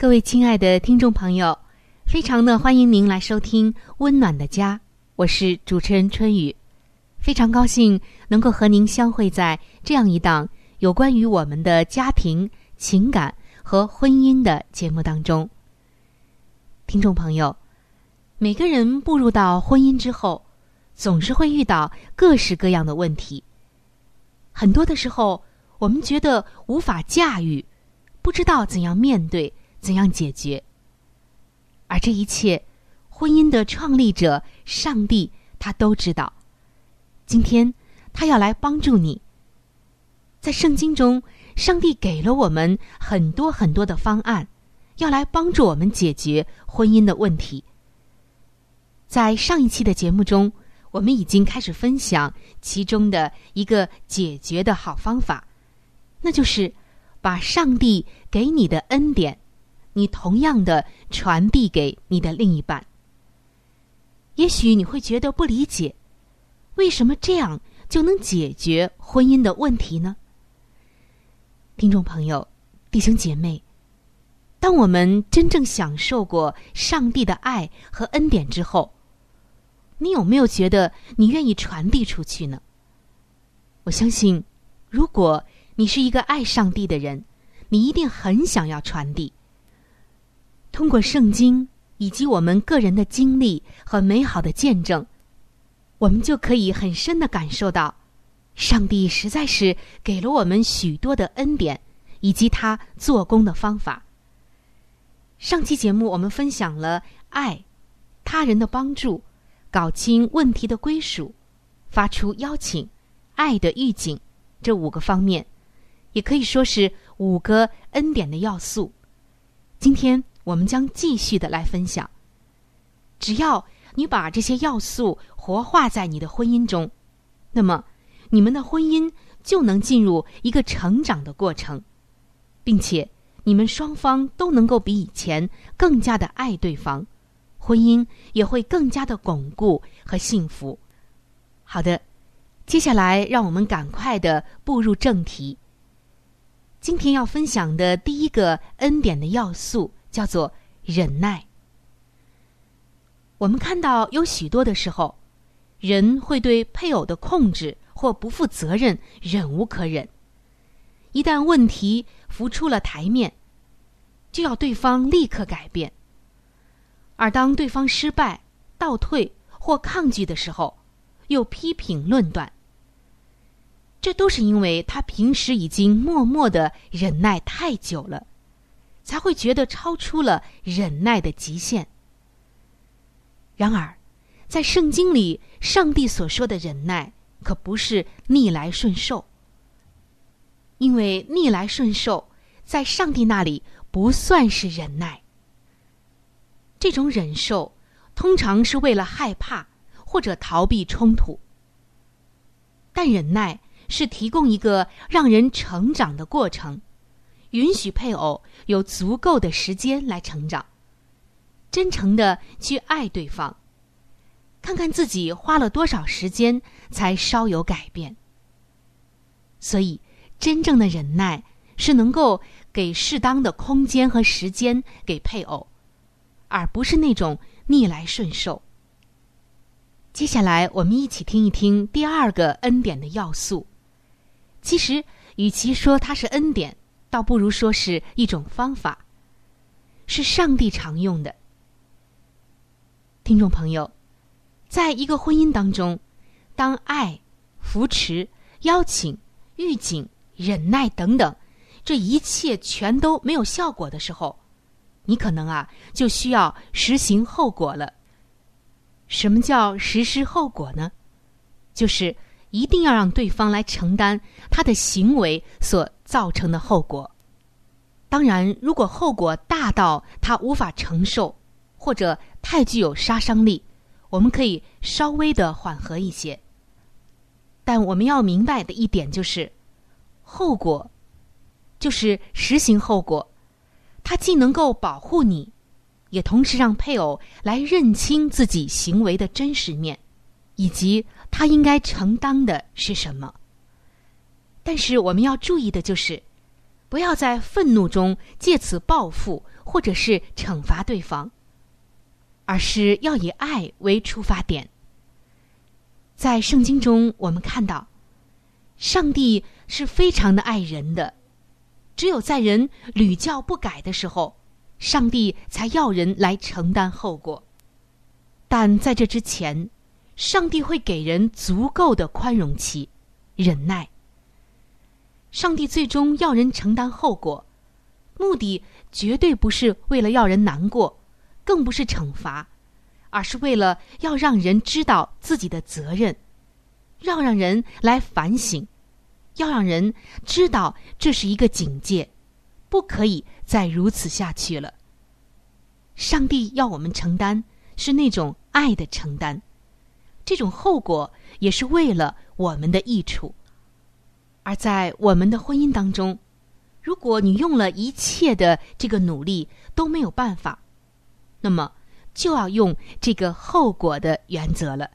各位亲爱的听众朋友，非常的欢迎您来收听《温暖的家》，我是主持人春雨，非常高兴能够和您相会在这样一档有关于我们的家庭、情感和婚姻的节目当中。听众朋友，每个人步入到婚姻之后，总是会遇到各式各样的问题，很多的时候，我们觉得无法驾驭，不知道怎样面对。怎样解决？而这一切，婚姻的创立者上帝他都知道。今天他要来帮助你。在圣经中，上帝给了我们很多很多的方案，要来帮助我们解决婚姻的问题。在上一期的节目中，我们已经开始分享其中的一个解决的好方法，那就是把上帝给你的恩典。你同样的传递给你的另一半，也许你会觉得不理解，为什么这样就能解决婚姻的问题呢？听众朋友、弟兄姐妹，当我们真正享受过上帝的爱和恩典之后，你有没有觉得你愿意传递出去呢？我相信，如果你是一个爱上帝的人，你一定很想要传递。通过圣经以及我们个人的经历和美好的见证，我们就可以很深的感受到，上帝实在是给了我们许多的恩典，以及他做工的方法。上期节目我们分享了爱、他人的帮助、搞清问题的归属、发出邀请、爱的预警这五个方面，也可以说是五个恩典的要素。今天。我们将继续的来分享。只要你把这些要素活化在你的婚姻中，那么你们的婚姻就能进入一个成长的过程，并且你们双方都能够比以前更加的爱对方，婚姻也会更加的巩固和幸福。好的，接下来让我们赶快的步入正题。今天要分享的第一个恩典的要素。叫做忍耐。我们看到有许多的时候，人会对配偶的控制或不负责任忍无可忍。一旦问题浮出了台面，就要对方立刻改变。而当对方失败、倒退或抗拒的时候，又批评论断。这都是因为他平时已经默默的忍耐太久了。才会觉得超出了忍耐的极限。然而，在圣经里，上帝所说的忍耐可不是逆来顺受，因为逆来顺受在上帝那里不算是忍耐。这种忍受通常是为了害怕或者逃避冲突，但忍耐是提供一个让人成长的过程。允许配偶有足够的时间来成长，真诚的去爱对方，看看自己花了多少时间才稍有改变。所以，真正的忍耐是能够给适当的空间和时间给配偶，而不是那种逆来顺受。接下来，我们一起听一听第二个恩典的要素。其实，与其说它是恩典，倒不如说是一种方法，是上帝常用的。听众朋友，在一个婚姻当中，当爱、扶持、邀请、预警、忍耐等等这一切全都没有效果的时候，你可能啊就需要实行后果了。什么叫实施后果呢？就是一定要让对方来承担他的行为所造成的后果。当然，如果后果大到他无法承受，或者太具有杀伤力，我们可以稍微的缓和一些。但我们要明白的一点就是，后果就是实行后果，它既能够保护你。也同时让配偶来认清自己行为的真实面，以及他应该承担的是什么。但是我们要注意的就是，不要在愤怒中借此报复或者是惩罚对方，而是要以爱为出发点。在圣经中，我们看到，上帝是非常的爱人的，只有在人屡教不改的时候。上帝才要人来承担后果，但在这之前，上帝会给人足够的宽容期、忍耐。上帝最终要人承担后果，目的绝对不是为了要人难过，更不是惩罚，而是为了要让人知道自己的责任，要让人来反省，要让人知道这是一个警戒。不可以再如此下去了。上帝要我们承担是那种爱的承担，这种后果也是为了我们的益处。而在我们的婚姻当中，如果你用了一切的这个努力都没有办法，那么就要用这个后果的原则了。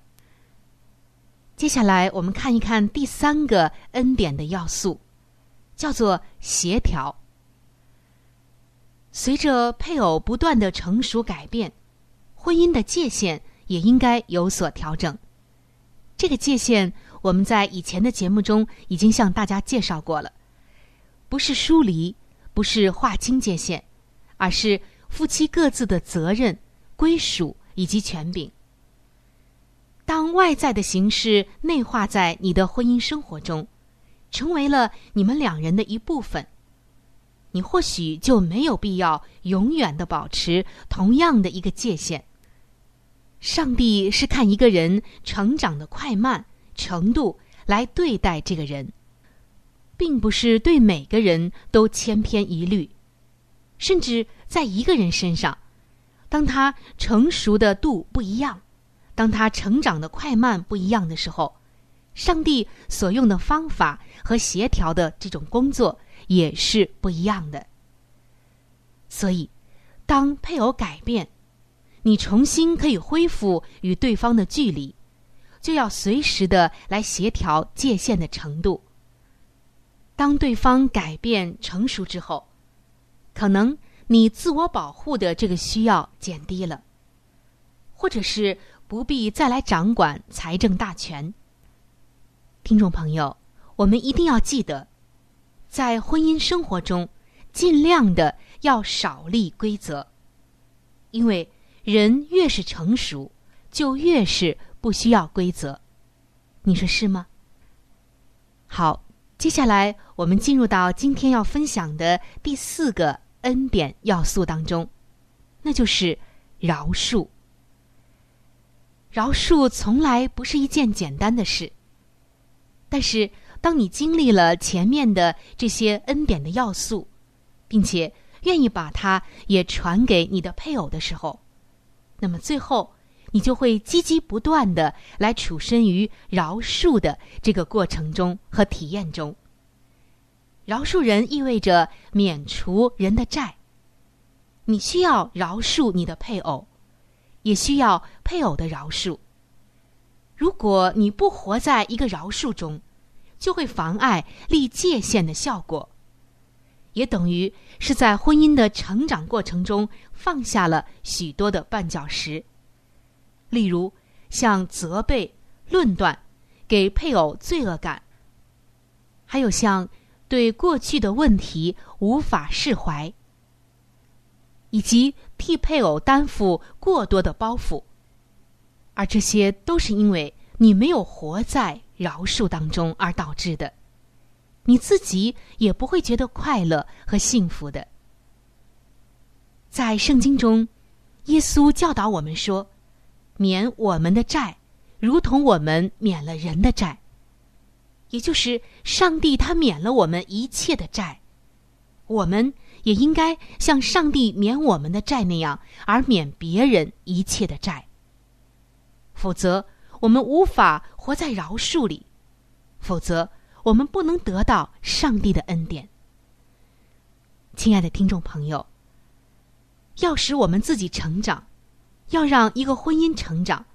接下来我们看一看第三个恩典的要素，叫做协调。随着配偶不断的成熟改变，婚姻的界限也应该有所调整。这个界限，我们在以前的节目中已经向大家介绍过了，不是疏离，不是划清界限，而是夫妻各自的责任、归属以及权柄。当外在的形式内化在你的婚姻生活中，成为了你们两人的一部分。你或许就没有必要永远的保持同样的一个界限。上帝是看一个人成长的快慢程度来对待这个人，并不是对每个人都千篇一律。甚至在一个人身上，当他成熟的度不一样，当他成长的快慢不一样的时候，上帝所用的方法和协调的这种工作。也是不一样的。所以，当配偶改变，你重新可以恢复与对方的距离，就要随时的来协调界限的程度。当对方改变成熟之后，可能你自我保护的这个需要减低了，或者是不必再来掌管财政大权。听众朋友，我们一定要记得。在婚姻生活中，尽量的要少立规则，因为人越是成熟，就越是不需要规则。你说是吗？好，接下来我们进入到今天要分享的第四个恩典要素当中，那就是饶恕。饶恕从来不是一件简单的事，但是。当你经历了前面的这些恩典的要素，并且愿意把它也传给你的配偶的时候，那么最后你就会积极不断的来处身于饶恕的这个过程中和体验中。饶恕人意味着免除人的债。你需要饶恕你的配偶，也需要配偶的饶恕。如果你不活在一个饶恕中，就会妨碍立界限的效果，也等于是在婚姻的成长过程中放下了许多的绊脚石。例如，像责备、论断，给配偶罪恶感；还有像对过去的问题无法释怀，以及替配偶担负过多的包袱。而这些都是因为你没有活在饶恕当中而导致的，你自己也不会觉得快乐和幸福的。在圣经中，耶稣教导我们说：“免我们的债，如同我们免了人的债。”也就是上帝他免了我们一切的债，我们也应该像上帝免我们的债那样，而免别人一切的债。否则，我们无法活在饶恕里；否则，我们不能得到上帝的恩典。亲爱的听众朋友，要使我们自己成长，要让一个婚姻成长，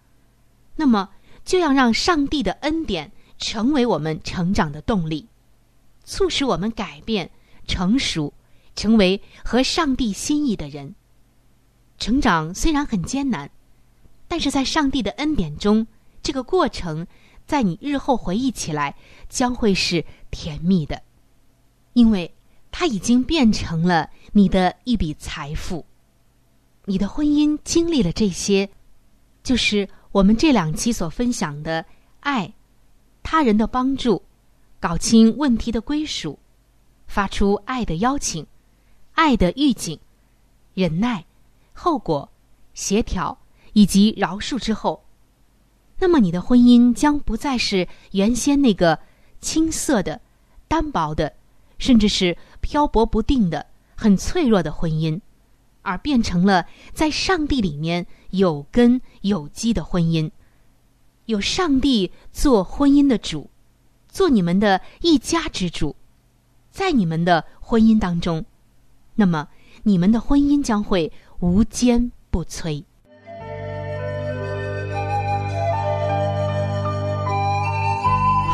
那么就要让上帝的恩典成为我们成长的动力，促使我们改变、成熟，成为合上帝心意的人。成长虽然很艰难。但是在上帝的恩典中，这个过程在你日后回忆起来将会是甜蜜的，因为它已经变成了你的一笔财富。你的婚姻经历了这些，就是我们这两期所分享的爱、他人的帮助、搞清问题的归属、发出爱的邀请、爱的预警、忍耐、后果、协调。以及饶恕之后，那么你的婚姻将不再是原先那个青涩的、单薄的，甚至是漂泊不定的、很脆弱的婚姻，而变成了在上帝里面有根有基的婚姻，有上帝做婚姻的主，做你们的一家之主，在你们的婚姻当中，那么你们的婚姻将会无坚不摧。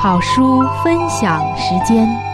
好书分享时间。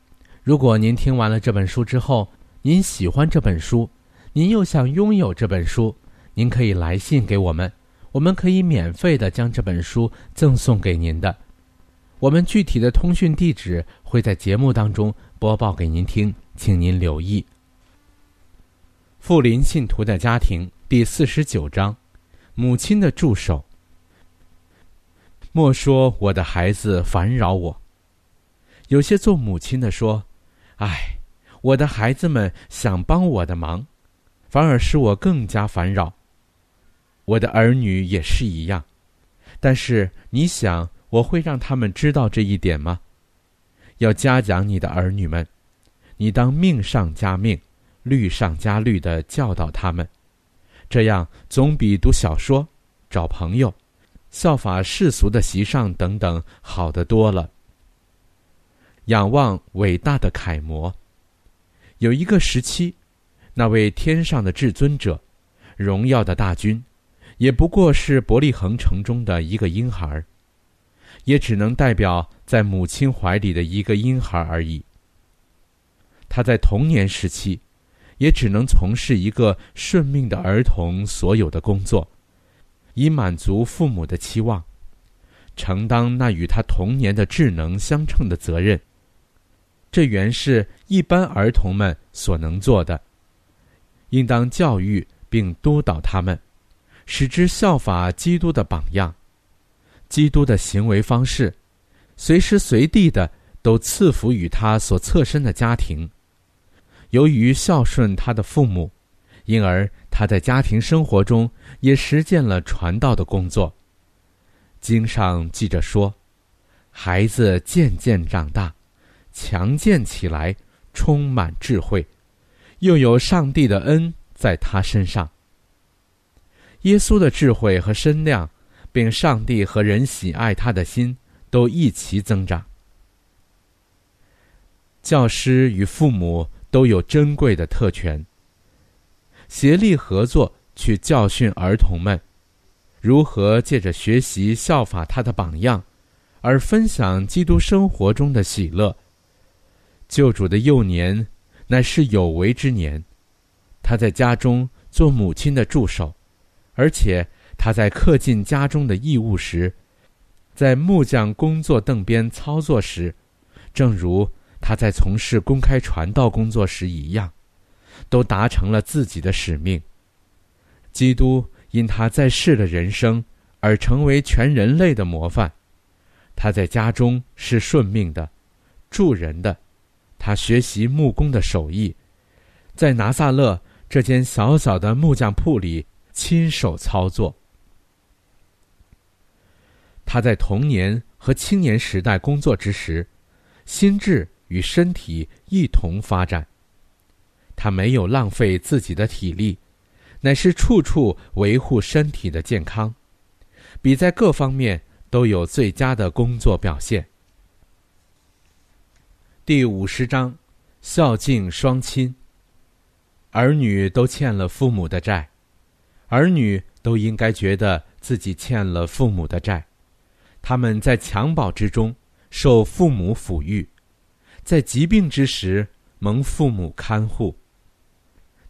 如果您听完了这本书之后，您喜欢这本书，您又想拥有这本书，您可以来信给我们，我们可以免费的将这本书赠送给您的。我们具体的通讯地址会在节目当中播报给您听，请您留意。富林信徒的家庭。第四十九章，母亲的助手。莫说我的孩子烦扰我。有些做母亲的说：“唉，我的孩子们想帮我的忙，反而使我更加烦扰。我的儿女也是一样。但是你想，我会让他们知道这一点吗？要嘉奖你的儿女们，你当命上加命，律上加律的教导他们，这样总比读小说、找朋友、效法世俗的习上等等好得多了。仰望伟大的楷模，有一个时期，那位天上的至尊者，荣耀的大君，也不过是伯利恒城中的一个婴孩，也只能代表在母亲怀里的一个婴孩而已。他在童年时期，也只能从事一个顺命的儿童所有的工作，以满足父母的期望，承担那与他童年的智能相称的责任。这原是一般儿童们所能做的，应当教育并督导他们，使之效法基督的榜样。基督的行为方式，随时随地的都赐福于他所侧身的家庭。由于孝顺他的父母，因而他在家庭生活中也实践了传道的工作。经上记着说：“孩子渐渐长大。”强健起来，充满智慧，又有上帝的恩在他身上。耶稣的智慧和身量，并上帝和人喜爱他的心，都一齐增长。教师与父母都有珍贵的特权，协力合作去教训儿童们，如何借着学习效法他的榜样，而分享基督生活中的喜乐。救主的幼年，乃是有为之年。他在家中做母亲的助手，而且他在恪尽家中的义务时，在木匠工作凳边操作时，正如他在从事公开传道工作时一样，都达成了自己的使命。基督因他在世的人生而成为全人类的模范。他在家中是顺命的，助人的。他学习木工的手艺，在拿撒勒这间小小的木匠铺里亲手操作。他在童年和青年时代工作之时，心智与身体一同发展。他没有浪费自己的体力，乃是处处维护身体的健康，比在各方面都有最佳的工作表现。第五十章，孝敬双亲。儿女都欠了父母的债，儿女都应该觉得自己欠了父母的债。他们在襁褓之中受父母抚育，在疾病之时蒙父母看护。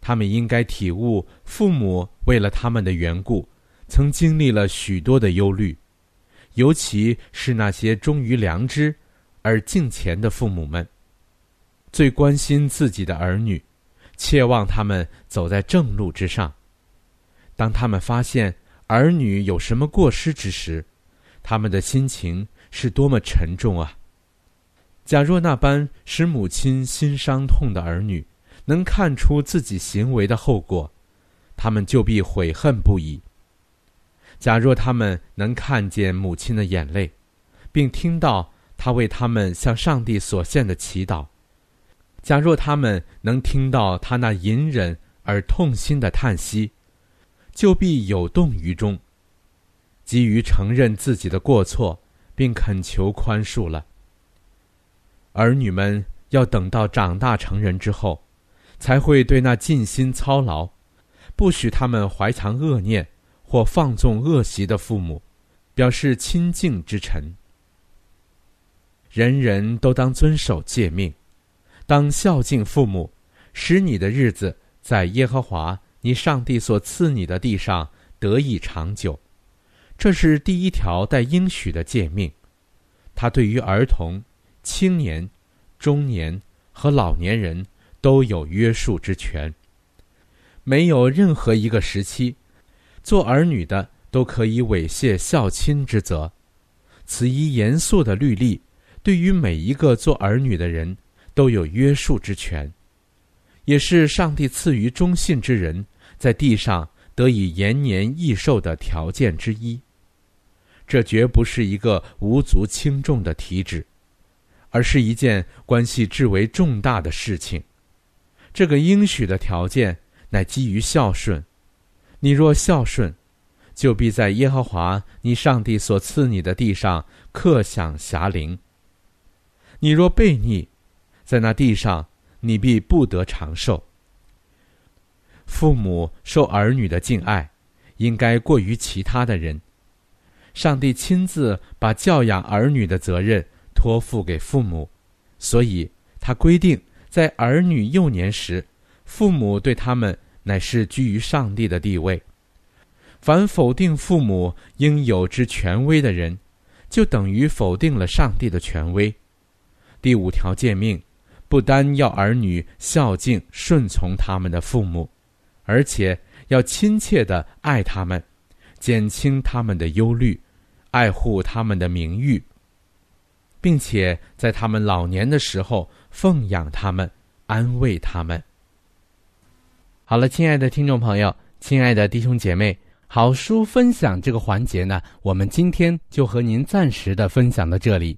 他们应该体悟父母为了他们的缘故，曾经历了许多的忧虑，尤其是那些忠于良知。而敬虔的父母们，最关心自己的儿女，切望他们走在正路之上。当他们发现儿女有什么过失之时，他们的心情是多么沉重啊！假若那般使母亲心伤痛的儿女，能看出自己行为的后果，他们就必悔恨不已。假若他们能看见母亲的眼泪，并听到。他为他们向上帝所献的祈祷。假若他们能听到他那隐忍而痛心的叹息，就必有动于衷，急于承认自己的过错，并恳求宽恕了。儿女们要等到长大成人之后，才会对那尽心操劳、不许他们怀藏恶念或放纵恶习的父母，表示亲近之诚。人人都当遵守诫命，当孝敬父母，使你的日子在耶和华你上帝所赐你的地上得以长久。这是第一条带应许的诫命，它对于儿童、青年、中年和老年人都有约束之权。没有任何一个时期，做儿女的都可以猥亵孝亲之责。此一严肃的律例。对于每一个做儿女的人，都有约束之权，也是上帝赐予忠信之人在地上得以延年益寿的条件之一。这绝不是一个无足轻重的体旨。而是一件关系至为重大的事情。这个应许的条件乃基于孝顺。你若孝顺，就必在耶和华你上帝所赐你的地上克享霞陵。你若悖逆，在那地上你必不得长寿。父母受儿女的敬爱，应该过于其他的人。上帝亲自把教养儿女的责任托付给父母，所以他规定，在儿女幼年时，父母对他们乃是居于上帝的地位。凡否定父母应有之权威的人，就等于否定了上帝的权威。第五条诫命，不单要儿女孝敬顺从他们的父母，而且要亲切的爱他们。减轻他们的忧虑，爱护他们的名誉，并且在他们老年的时候奉养他们，安慰他们。好了，亲爱的听众朋友，亲爱的弟兄姐妹，好书分享这个环节呢，我们今天就和您暂时的分享到这里。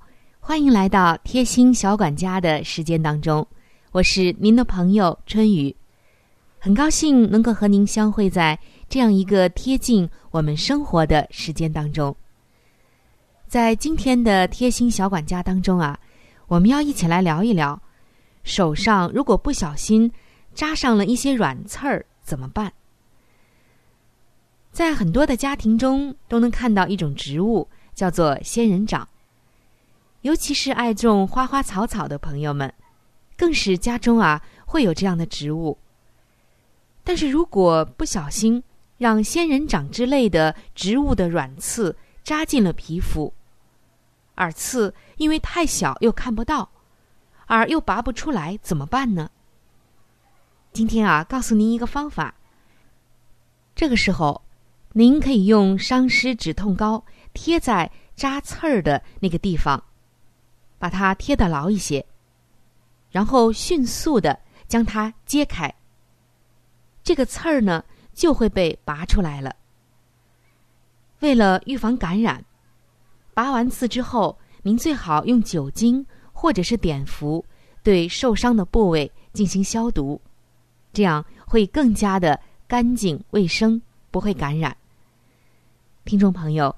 欢迎来到贴心小管家的时间当中，我是您的朋友春雨。很高兴能够和您相会在这样一个贴近我们生活的时间当中。在今天的贴心小管家当中啊，我们要一起来聊一聊，手上如果不小心扎上了一些软刺儿怎么办？在很多的家庭中都能看到一种植物，叫做仙人掌。尤其是爱种花花草草的朋友们，更是家中啊会有这样的植物。但是如果不小心让仙人掌之类的植物的软刺扎进了皮肤，而刺因为太小又看不到，而又拔不出来，怎么办呢？今天啊，告诉您一个方法。这个时候，您可以用伤湿止痛膏贴在扎刺儿的那个地方，把它贴得牢一些，然后迅速的将它揭开。这个刺儿呢就会被拔出来了。为了预防感染，拔完刺之后，您最好用酒精或者是碘伏对受伤的部位进行消毒，这样会更加的干净卫生，不会感染。听众朋友，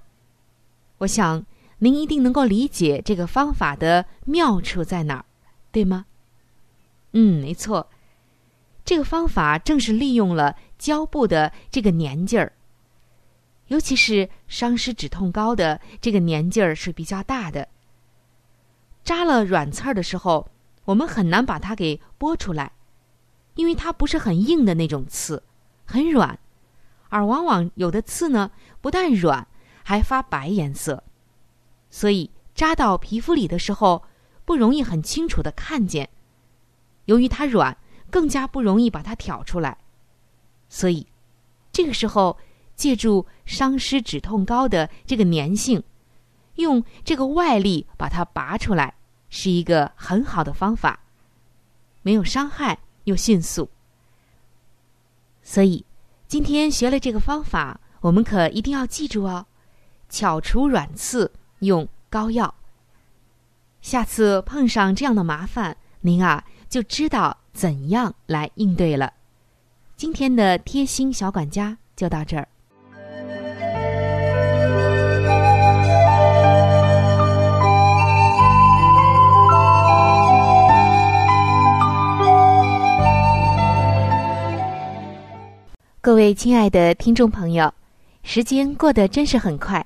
我想您一定能够理解这个方法的妙处在哪儿，对吗？嗯，没错。这个方法正是利用了胶布的这个粘劲儿，尤其是伤湿止痛膏的这个粘劲儿是比较大的。扎了软刺儿的时候，我们很难把它给剥出来，因为它不是很硬的那种刺，很软，而往往有的刺呢不但软，还发白颜色，所以扎到皮肤里的时候不容易很清楚的看见。由于它软。更加不容易把它挑出来，所以这个时候借助伤湿止痛膏的这个粘性，用这个外力把它拔出来，是一个很好的方法，没有伤害又迅速。所以今天学了这个方法，我们可一定要记住哦：巧除软刺用膏药。下次碰上这样的麻烦您啊就知道怎样来应对了。今天的贴心小管家就到这儿。各位亲爱的听众朋友时间过得真是很快。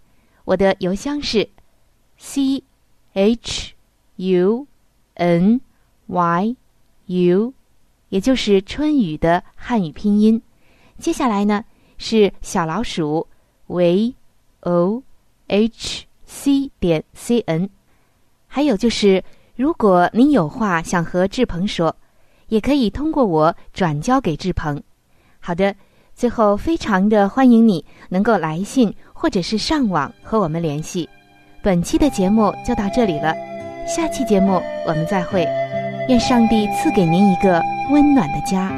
我的邮箱是 c h u n。y u，也就是春雨的汉语拼音。接下来呢是小老鼠 v o h c 点 c n。还有就是，如果您有话想和志鹏说，也可以通过我转交给志鹏。好的，最后非常的欢迎你能够来信或者是上网和我们联系。本期的节目就到这里了，下期节目我们再会。愿上帝赐给您一个温暖的家。